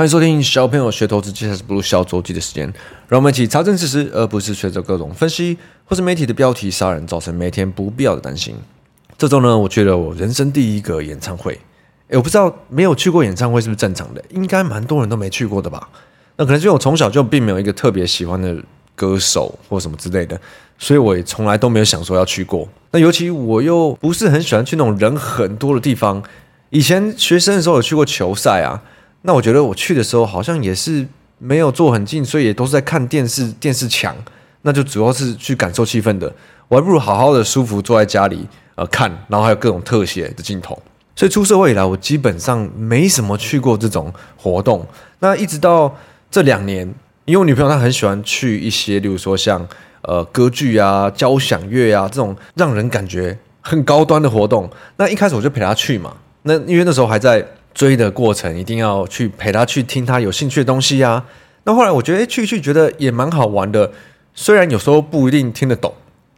欢迎收听小朋友学投资，接下来是不如小周记的时间，让我们一起查证事实，而不是随着各种分析或是媒体的标题杀人，造成每天不必要的担心。这周呢，我去了我人生第一个演唱会。我不知道没有去过演唱会是不是正常的？应该蛮多人都没去过的吧？那可能是因为我从小就并没有一个特别喜欢的歌手或什么之类的，所以我也从来都没有想说要去过。那尤其我又不是很喜欢去那种人很多的地方。以前学生的时候有去过球赛啊，那我觉得我去的时候好像也是没有坐很近，所以也都是在看电视，电视墙，那就主要是去感受气氛的。我还不如好好的舒服坐在家里呃看，然后还有各种特写的镜头。所以出社会以来，我基本上没什么去过这种活动。那一直到这两年，因为我女朋友她很喜欢去一些，例如说像呃歌剧啊、交响乐啊这种让人感觉很高端的活动。那一开始我就陪她去嘛。那因为那时候还在追的过程，一定要去陪他去听他有兴趣的东西啊。那后来我觉得，哎，去去觉得也蛮好玩的。虽然有时候不一定听得懂，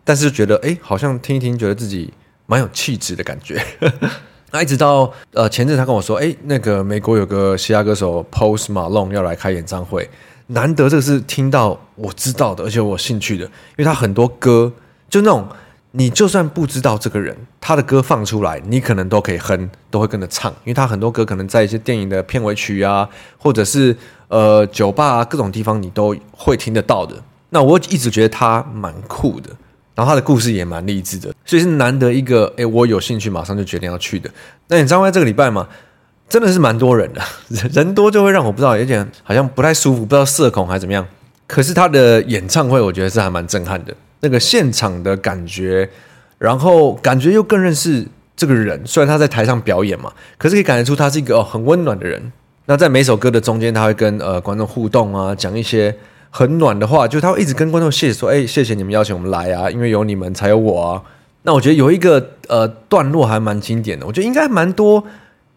但是觉得，哎，好像听一听，觉得自己蛮有气质的感觉。那一直到呃前阵他跟我说，哎，那个美国有个嘻哈歌手 Post Malone 要来开演唱会，难得这个是听到我知道的，而且我兴趣的，因为他很多歌就那种。你就算不知道这个人，他的歌放出来，你可能都可以哼，都会跟着唱，因为他很多歌可能在一些电影的片尾曲啊，或者是呃酒吧啊各种地方你都会听得到的。那我一直觉得他蛮酷的，然后他的故事也蛮励志的，所以是难得一个诶，我有兴趣马上就决定要去的。那演唱会这个礼拜嘛，真的是蛮多人的，人多就会让我不知道有点好像不太舒服，不知道社恐还是怎么样。可是他的演唱会，我觉得是还蛮震撼的。那个现场的感觉，然后感觉又更认识这个人。虽然他在台上表演嘛，可是可以感觉出他是一个很温暖的人。那在每首歌的中间，他会跟呃观众互动啊，讲一些很暖的话，就他会一直跟观众谢谢说：“哎，谢谢你们邀请我们来啊，因为有你们才有我啊。”那我觉得有一个呃段落还蛮经典的，我觉得应该蛮多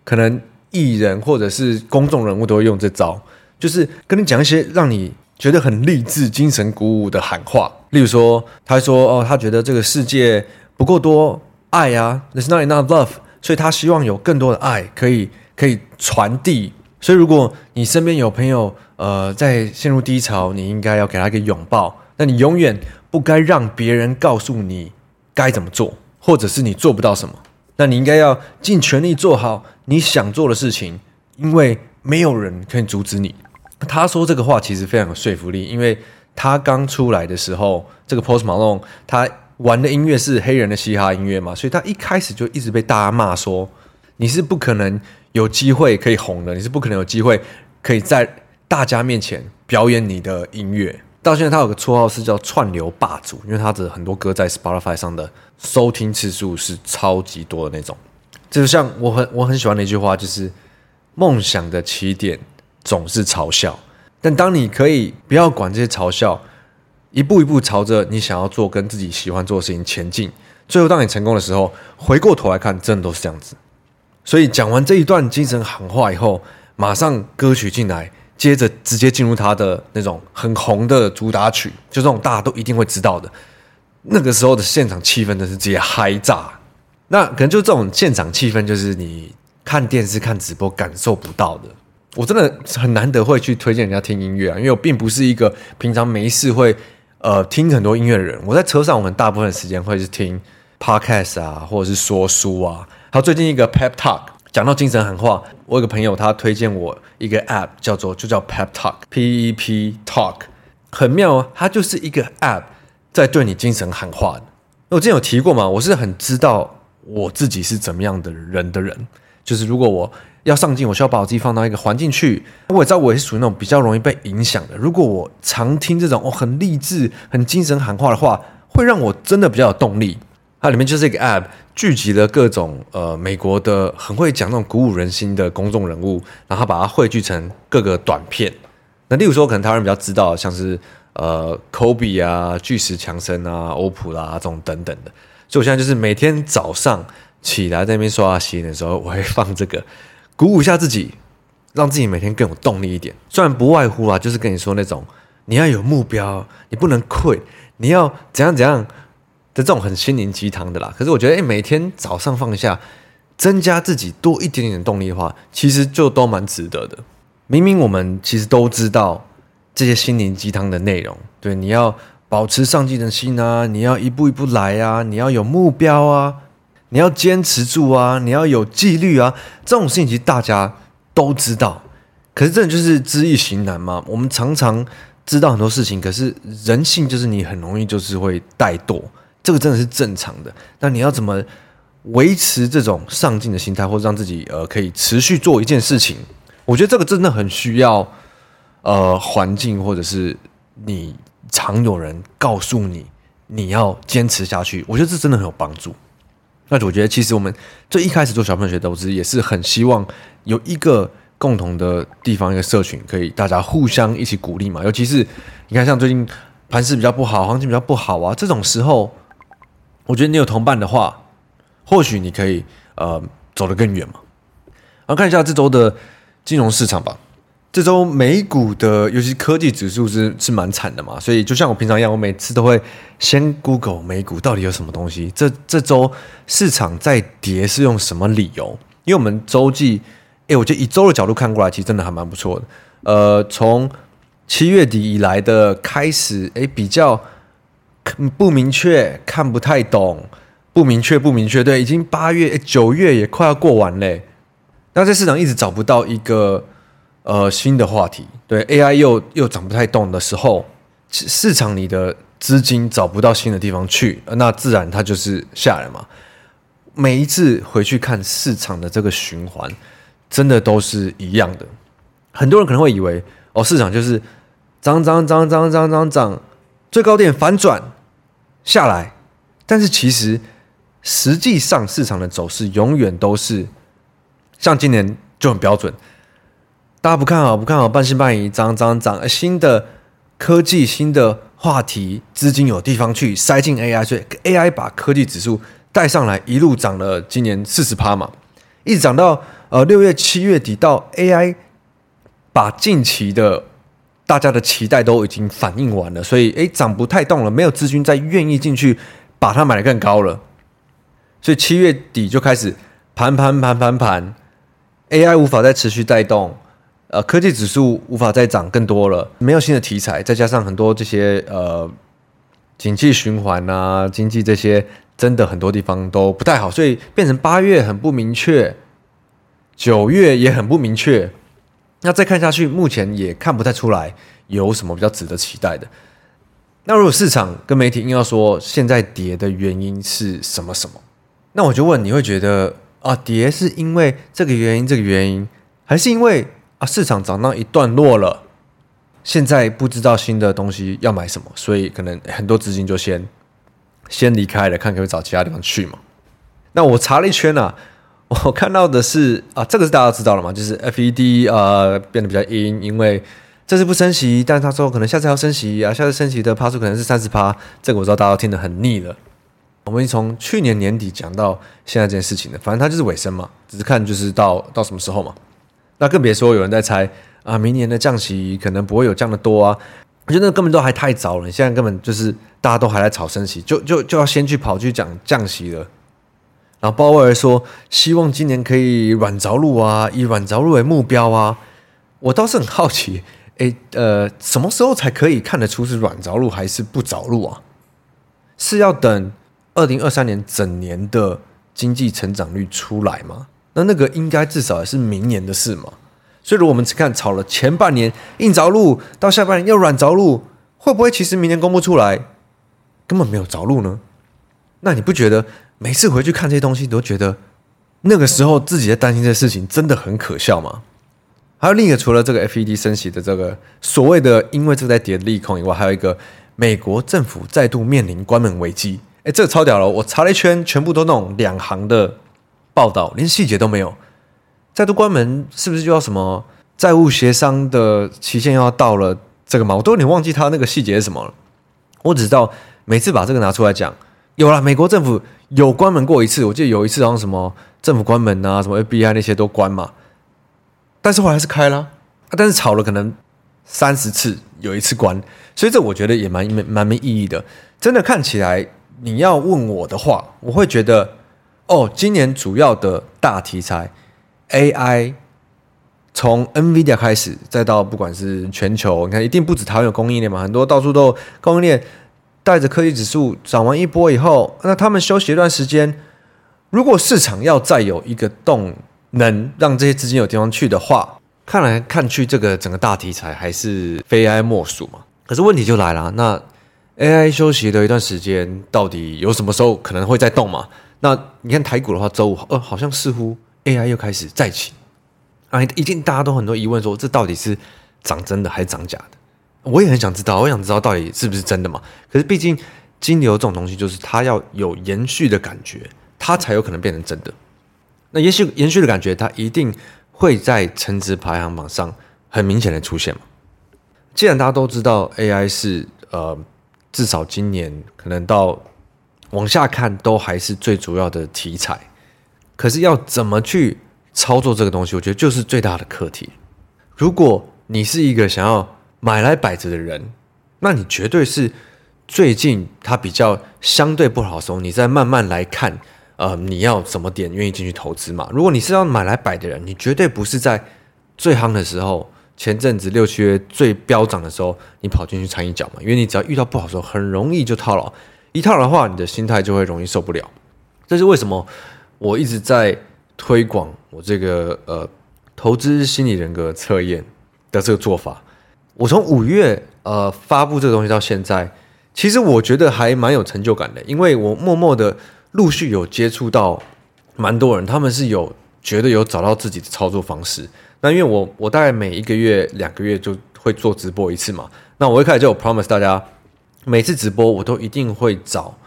可能艺人或者是公众人物都会用这招，就是跟你讲一些让你。觉得很励志、精神鼓舞的喊话，例如说，他说：“哦，他觉得这个世界不够多爱啊，There's not enough love，所以他希望有更多的爱可以可以传递。所以，如果你身边有朋友呃在陷入低潮，你应该要给他一个拥抱。那你永远不该让别人告诉你该怎么做，或者是你做不到什么。那你应该要尽全力做好你想做的事情，因为没有人可以阻止你。”他说这个话其实非常有说服力，因为他刚出来的时候，这个 Post Malone 他玩的音乐是黑人的嘻哈音乐嘛，所以他一开始就一直被大家骂说，你是不可能有机会可以红的，你是不可能有机会可以在大家面前表演你的音乐。到现在他有个绰号是叫串流霸主，因为他的很多歌在 Spotify 上的收听次数是超级多的那种。就像我很我很喜欢的一句话，就是梦想的起点。总是嘲笑，但当你可以不要管这些嘲笑，一步一步朝着你想要做跟自己喜欢做的事情前进，最后当你成功的时候，回过头来看，真的都是这样子。所以讲完这一段精神喊话以后，马上歌曲进来，接着直接进入他的那种很红的主打曲，就这种大家都一定会知道的。那个时候的现场气氛真是直接嗨炸。那可能就这种现场气氛，就是你看电视看直播感受不到的。我真的很难得会去推荐人家听音乐啊，因为我并不是一个平常没事会呃听很多音乐的人。我在车上，我们大部分时间会是听 podcast 啊，或者是说书啊。还有最近一个 pep talk，讲到精神喊话，我有个朋友他推荐我一个 app，叫做就叫 pep talk，P E P talk，很妙啊，它就是一个 app 在对你精神喊话。我之前有提过嘛，我是很知道我自己是怎么样的人的人，就是如果我。要上进，我需要把我自己放到一个环境去。我也知道我也是属于那种比较容易被影响的。如果我常听这种哦很励志、很精神喊话的话，会让我真的比较有动力。它里面就是一个 App，聚集了各种呃美国的很会讲那种鼓舞人心的公众人物，然后把它汇聚成各个短片。那例如说，可能台湾人比较知道，像是呃 Kobe 啊、巨石强森啊、欧普拉这种等等的。所以我现在就是每天早上起来在那边刷牙洗脸的时候，我会放这个。鼓舞一下自己，让自己每天更有动力一点。虽然不外乎啊，就是跟你说那种你要有目标，你不能 quit，你要怎样怎样的这种很心灵鸡汤的啦。可是我觉得，哎，每天早上放下，增加自己多一点点的动力的话，其实就都蛮值得的。明明我们其实都知道这些心灵鸡汤的内容，对，你要保持上进的心啊，你要一步一步来啊，你要有目标啊，你要坚持住啊，你要有纪律啊，这种事情其实大家都知道，可是这就是知易行难嘛。我们常常知道很多事情，可是人性就是你很容易就是会怠惰，这个真的是正常的。那你要怎么维持这种上进的心态，或者让自己呃可以持续做一件事情？我觉得这个真的很需要呃环境，或者是你常有人告诉你你要坚持下去。我觉得这真的很有帮助。那我觉得其实我们最一开始做小朋友学投资，也是很希望有一个。共同的地方，一个社群，可以大家互相一起鼓励嘛。尤其是你看，像最近盘势比较不好，行情比较不好啊，这种时候，我觉得你有同伴的话，或许你可以呃走得更远嘛。然后看一下这周的金融市场吧。这周美股的，尤其科技指数是是蛮惨的嘛。所以就像我平常一样，我每次都会先 Google 美股到底有什么东西。这这周市场在跌是用什么理由？因为我们周记。哎，我觉得以周的角度看过来，其实真的还蛮不错的。呃，从七月底以来的开始，哎，比较不明确，看不太懂，不明确，不明确。对，已经八月、九月也快要过完嘞。那在市场一直找不到一个呃新的话题，对 AI 又又涨不太动的时候，市场里的资金找不到新的地方去，那自然它就是下来嘛。每一次回去看市场的这个循环。真的都是一样的，很多人可能会以为哦，市场就是涨涨涨涨涨涨涨，最高点反转下来，但是其实实际上市场的走势永远都是像今年就很标准，大家不看好不看好，半信半疑，涨涨涨，新的科技新的话题，资金有地方去塞进 AI，所以 AI 把科技指数带上来，一路涨了今年四十趴嘛，一直涨到。呃，六月、七月底到 AI，把近期的大家的期待都已经反映完了，所以诶，涨不太动了，没有资金再愿意进去把它买得更高了，所以七月底就开始盘盘盘盘盘，AI 无法再持续带动，呃，科技指数无法再涨更多了，没有新的题材，再加上很多这些呃，景气循环啊，经济这些真的很多地方都不太好，所以变成八月很不明确。九月也很不明确，那再看下去，目前也看不太出来有什么比较值得期待的。那如果市场跟媒体硬要说现在跌的原因是什么什么，那我就问，你会觉得啊，跌是因为这个原因这个原因，还是因为啊市场涨到一段落了，现在不知道新的东西要买什么，所以可能很多资金就先先离开了，看可不可以找其他地方去嘛？那我查了一圈啊。我看到的是啊，这个是大家知道了嘛，就是 FED 呃变得比较阴，因为这次不升息，但是他说可能下次要升息啊，下次升息的趴数可能是三十趴，这个我知道大家都听得很腻了。我们从去年年底讲到现在这件事情的，反正它就是尾声嘛，只是看就是到到什么时候嘛。那更别说有人在猜啊，明年的降息可能不会有降的多啊，我觉得那根本都还太早了，现在根本就是大家都还在炒升息，就就就要先去跑去讲降息了。然后鲍威尔说：“希望今年可以软着陆啊，以软着陆为目标啊。”我倒是很好奇，诶，呃，什么时候才可以看得出是软着陆还是不着陆啊？是要等二零二三年整年的经济成长率出来吗？那那个应该至少也是明年的事嘛。所以，如果我们只看炒了前半年硬着陆，到下半年又软着陆，会不会其实明年公布出来根本没有着陆呢？那你不觉得？每次回去看这些东西，都觉得那个时候自己在担心这事情真的很可笑吗？还有另一个，除了这个 FED 升息的这个所谓的因为这在跌利空以外，还有一个美国政府再度面临关门危机。哎，这个超屌了！我查了一圈，全部都那种两行的报道，连细节都没有。再度关门是不是就要什么债务协商的期限要到了这个嘛？我都有点忘记他那个细节是什么了。我只知道每次把这个拿出来讲。有了，美国政府有关门过一次，我记得有一次好像什么政府关门啊，什么 FBI 那些都关嘛，但是后来还是开了，但是吵了可能三十次，有一次关，所以这我觉得也蛮蛮蛮没意义的。真的看起来，你要问我的话，我会觉得，哦，今年主要的大题材 AI 从 NVIDIA 开始，再到不管是全球，你看一定不止台湾有供应链嘛，很多到处都供应链带着科技指数涨完一波以后，那他们休息一段时间，如果市场要再有一个动能，让这些资金有地方去的话，看来看去，这个整个大题材还是非 AI 莫属嘛。可是问题就来了，那 AI 休息的一段时间，到底有什么时候可能会再动嘛？那你看台股的话，周五呃，好像似乎 AI 又开始再起。啊，一定大家都很多疑问说，这到底是涨真的还是涨假的？我也很想知道，我想知道到底是不是真的嘛？可是毕竟金流这种东西，就是它要有延续的感觉，它才有可能变成真的。那延续延续的感觉，它一定会在成值排行榜上很明显的出现嘛？既然大家都知道 AI 是呃，至少今年可能到往下看都还是最主要的题材，可是要怎么去？操作这个东西，我觉得就是最大的课题。如果你是一个想要买来摆着的人，那你绝对是最近它比较相对不好的时候，你再慢慢来看，呃，你要怎么点愿意进去投资嘛？如果你是要买来摆的人，你绝对不是在最夯的时候，前阵子六七月最飙涨的时候，你跑进去参一脚嘛？因为你只要遇到不好的时候，很容易就套牢，一套的话，你的心态就会容易受不了。这是为什么我一直在。推广我这个呃投资心理人格测验的这个做法，我从五月呃发布这个东西到现在，其实我觉得还蛮有成就感的，因为我默默的陆续有接触到蛮多人，他们是有觉得有找到自己的操作方式。那因为我我大概每一个月两个月就会做直播一次嘛，那我一开始就有 promise 大家，每次直播我都一定会找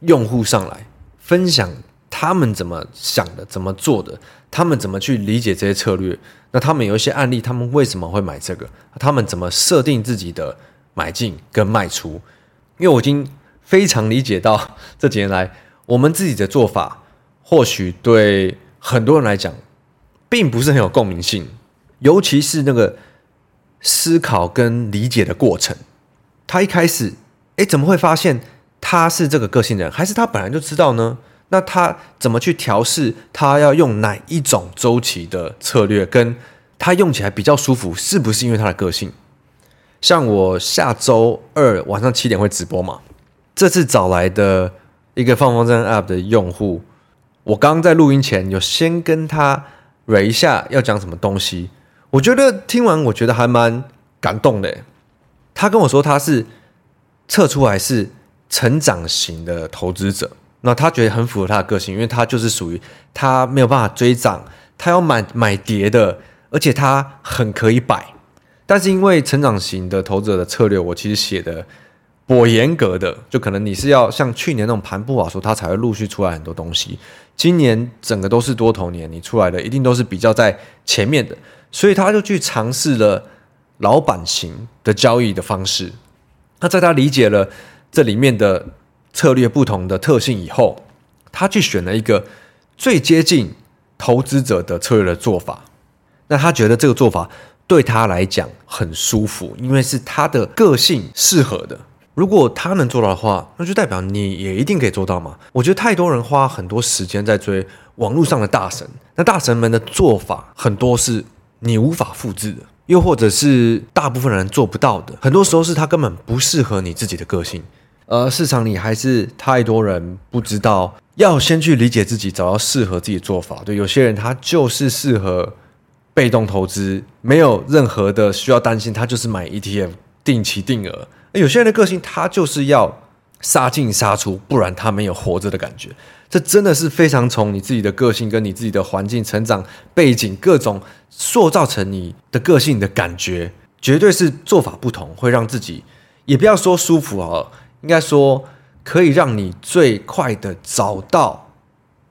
用户上来分享。他们怎么想的，怎么做的，他们怎么去理解这些策略？那他们有一些案例，他们为什么会买这个？他们怎么设定自己的买进跟卖出？因为我已经非常理解到这几年来我们自己的做法，或许对很多人来讲，并不是很有共鸣性，尤其是那个思考跟理解的过程。他一开始，诶，怎么会发现他是这个个性人？还是他本来就知道呢？那他怎么去调试？他要用哪一种周期的策略？跟他用起来比较舒服，是不是因为他的个性？像我下周二晚上七点会直播嘛？这次找来的一个放风筝 App 的用户，我刚刚在录音前有先跟他捋一下要讲什么东西。我觉得听完，我觉得还蛮感动的。他跟我说他是测出来是成长型的投资者。那他觉得很符合他的个性，因为他就是属于他没有办法追涨，他要买买跌的，而且他很可以摆。但是因为成长型的投资者的策略，我其实写的颇严格的，就可能你是要像去年那种盘不好说，他才会陆续出来很多东西。今年整个都是多头年，你出来的一定都是比较在前面的，所以他就去尝试了老板型的交易的方式。那在他理解了这里面的。策略不同的特性以后，他去选了一个最接近投资者的策略的做法。那他觉得这个做法对他来讲很舒服，因为是他的个性适合的。如果他能做到的话，那就代表你也一定可以做到嘛。我觉得太多人花很多时间在追网络上的大神，那大神们的做法很多是你无法复制的，又或者是大部分人做不到的。很多时候是他根本不适合你自己的个性。而市场里还是太多人不知道，要先去理解自己，找到适合自己的做法。对，有些人他就是适合被动投资，没有任何的需要担心，他就是买 ETF 定期定额。有些人的个性，他就是要杀进杀出，不然他没有活着的感觉。这真的是非常从你自己的个性跟你自己的环境、成长背景各种塑造成你的个性的感觉，绝对是做法不同，会让自己也不要说舒服啊。应该说，可以让你最快的找到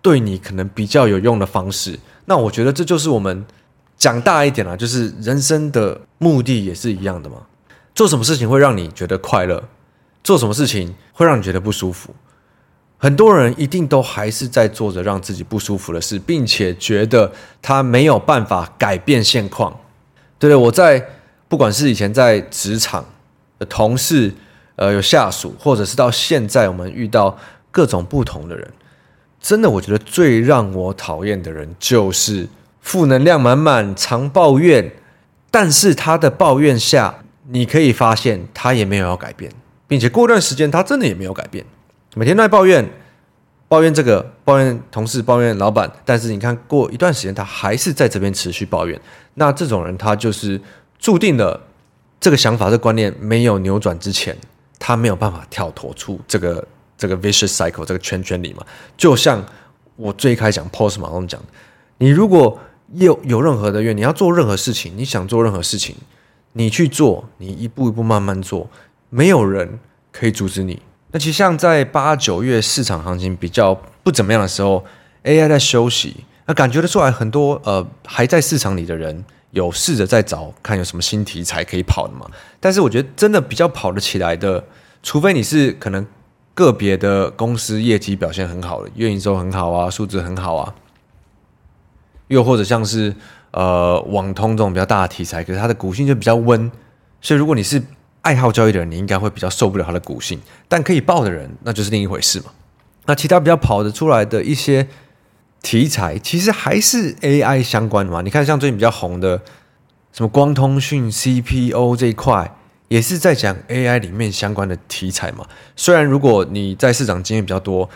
对你可能比较有用的方式。那我觉得这就是我们讲大一点啊，就是人生的目的也是一样的嘛。做什么事情会让你觉得快乐？做什么事情会让你觉得不舒服？很多人一定都还是在做着让自己不舒服的事，并且觉得他没有办法改变现况。对，我在不管是以前在职场的同事。呃，有下属，或者是到现在我们遇到各种不同的人，真的，我觉得最让我讨厌的人就是负能量满满，常抱怨，但是他的抱怨下，你可以发现他也没有要改变，并且过段时间他真的也没有改变，每天都在抱怨，抱怨这个，抱怨同事，抱怨老板，但是你看过一段时间，他还是在这边持续抱怨，那这种人他就是注定了这个想法、这观念没有扭转之前，他没有办法跳脱出这个这个 vicious cycle 这个圈圈里嘛，就像。我最开始讲 Post 马龙讲，你如果有有任何的愿，你要做任何事情，你想做任何事情，你去做，你一步一步慢慢做，没有人可以阻止你。那其实像在八九月市场行情比较不怎么样的时候，AI 在休息，那感觉得出来很多呃还在市场里的人有试着在找看有什么新题材可以跑的嘛。但是我觉得真的比较跑得起来的，除非你是可能。个别的公司业绩表现很好的，运营收很好啊，数字很好啊，又或者像是呃网通这种比较大的题材，可是它的股性就比较温，所以如果你是爱好交易的人，你应该会比较受不了它的股性，但可以抱的人，那就是另一回事嘛。那其他比较跑得出来的一些题材，其实还是 AI 相关的嘛。你看像最近比较红的什么光通讯 CPO 这一块。也是在讲 AI 里面相关的题材嘛。虽然如果你在市场经验比较多，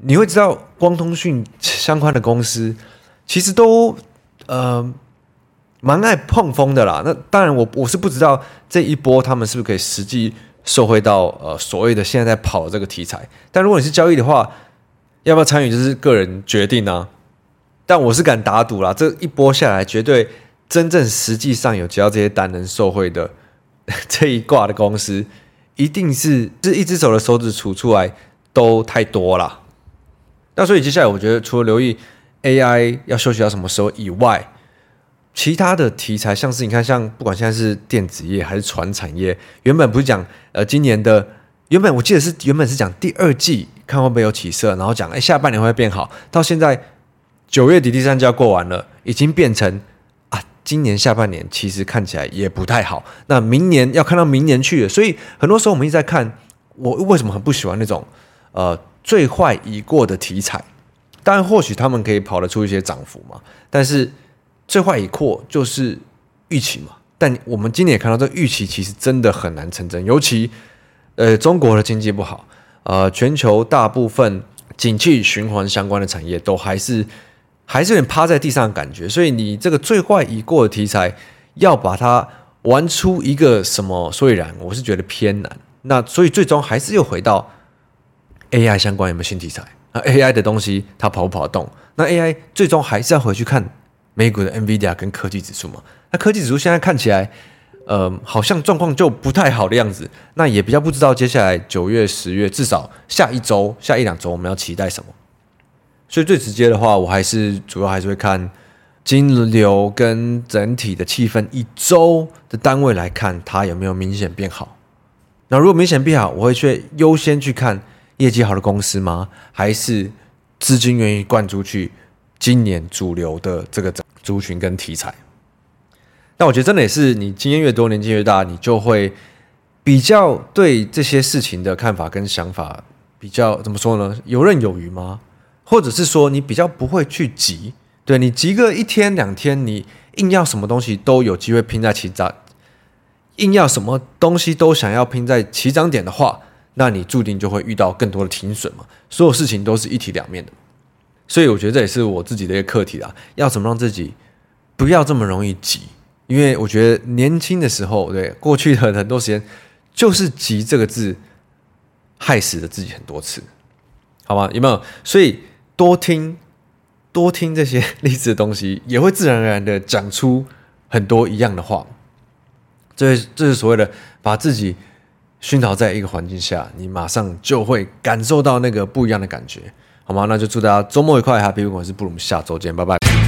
你会知道光通讯相关的公司其实都呃蛮爱碰风的啦。那当然我我是不知道这一波他们是不是可以实际受惠到呃所谓的现在在跑的这个题材。但如果你是交易的话，要不要参与就是个人决定啊。但我是敢打赌啦，这一波下来绝对真正实际上有接到这些单能受惠的。这一挂的公司一定是这一只手的手指数出来都太多了。那所以接下来我觉得，除了留意 AI 要休息到什么时候以外，其他的题材，像是你看，像不管现在是电子业还是传产业，原本不是讲呃今年的，原本我记得是原本是讲第二季看会不会有起色，然后讲哎下半年会变好，到现在九月底第三季要过完了，已经变成啊。今年下半年其实看起来也不太好，那明年要看到明年去了，所以很多时候我们一直在看，我为什么很不喜欢那种呃最坏已过的题材，当然或许他们可以跑得出一些涨幅嘛，但是最坏已过就是预期嘛，但我们今年也看到这预期其实真的很难成真，尤其呃中国的经济不好，呃全球大部分景气循环相关的产业都还是。还是有点趴在地上的感觉，所以你这个最坏已过的题材，要把它玩出一个什么所以然，我是觉得偏难。那所以最终还是又回到 AI 相关有没有新题材？那 AI 的东西它跑不跑得动？那 AI 最终还是要回去看美股的 NVIDIA 跟科技指数嘛？那科技指数现在看起来，呃，好像状况就不太好的样子。那也比较不知道接下来九月、十月，至少下一周、下一两周，我们要期待什么？所以最直接的话，我还是主要还是会看金流跟整体的气氛，一周的单位来看，它有没有明显变好。那如果明显变好，我会去优先去看业绩好的公司吗？还是资金愿意灌出去今年主流的这个族群跟题材？那我觉得真的也是，你经验越多，年纪越大，你就会比较对这些事情的看法跟想法比较怎么说呢？游刃有余吗？或者是说你比较不会去急，对，你急个一天两天，你硬要什么东西都有机会拼在起涨，硬要什么东西都想要拼在起涨点的话，那你注定就会遇到更多的停损嘛。所有事情都是一体两面的，所以我觉得这也是我自己的一个课题啦。要怎么让自己不要这么容易急？因为我觉得年轻的时候，对，过去的很多时间就是“急”这个字害死了自己很多次，好吗？有没有？所以。多听，多听这些励志的东西，也会自然而然的讲出很多一样的话。这这是所谓的把自己熏陶在一个环境下，你马上就会感受到那个不一样的感觉，好吗？那就祝大家周末愉快，Happy w e e k 我是布鲁，下周见，拜拜。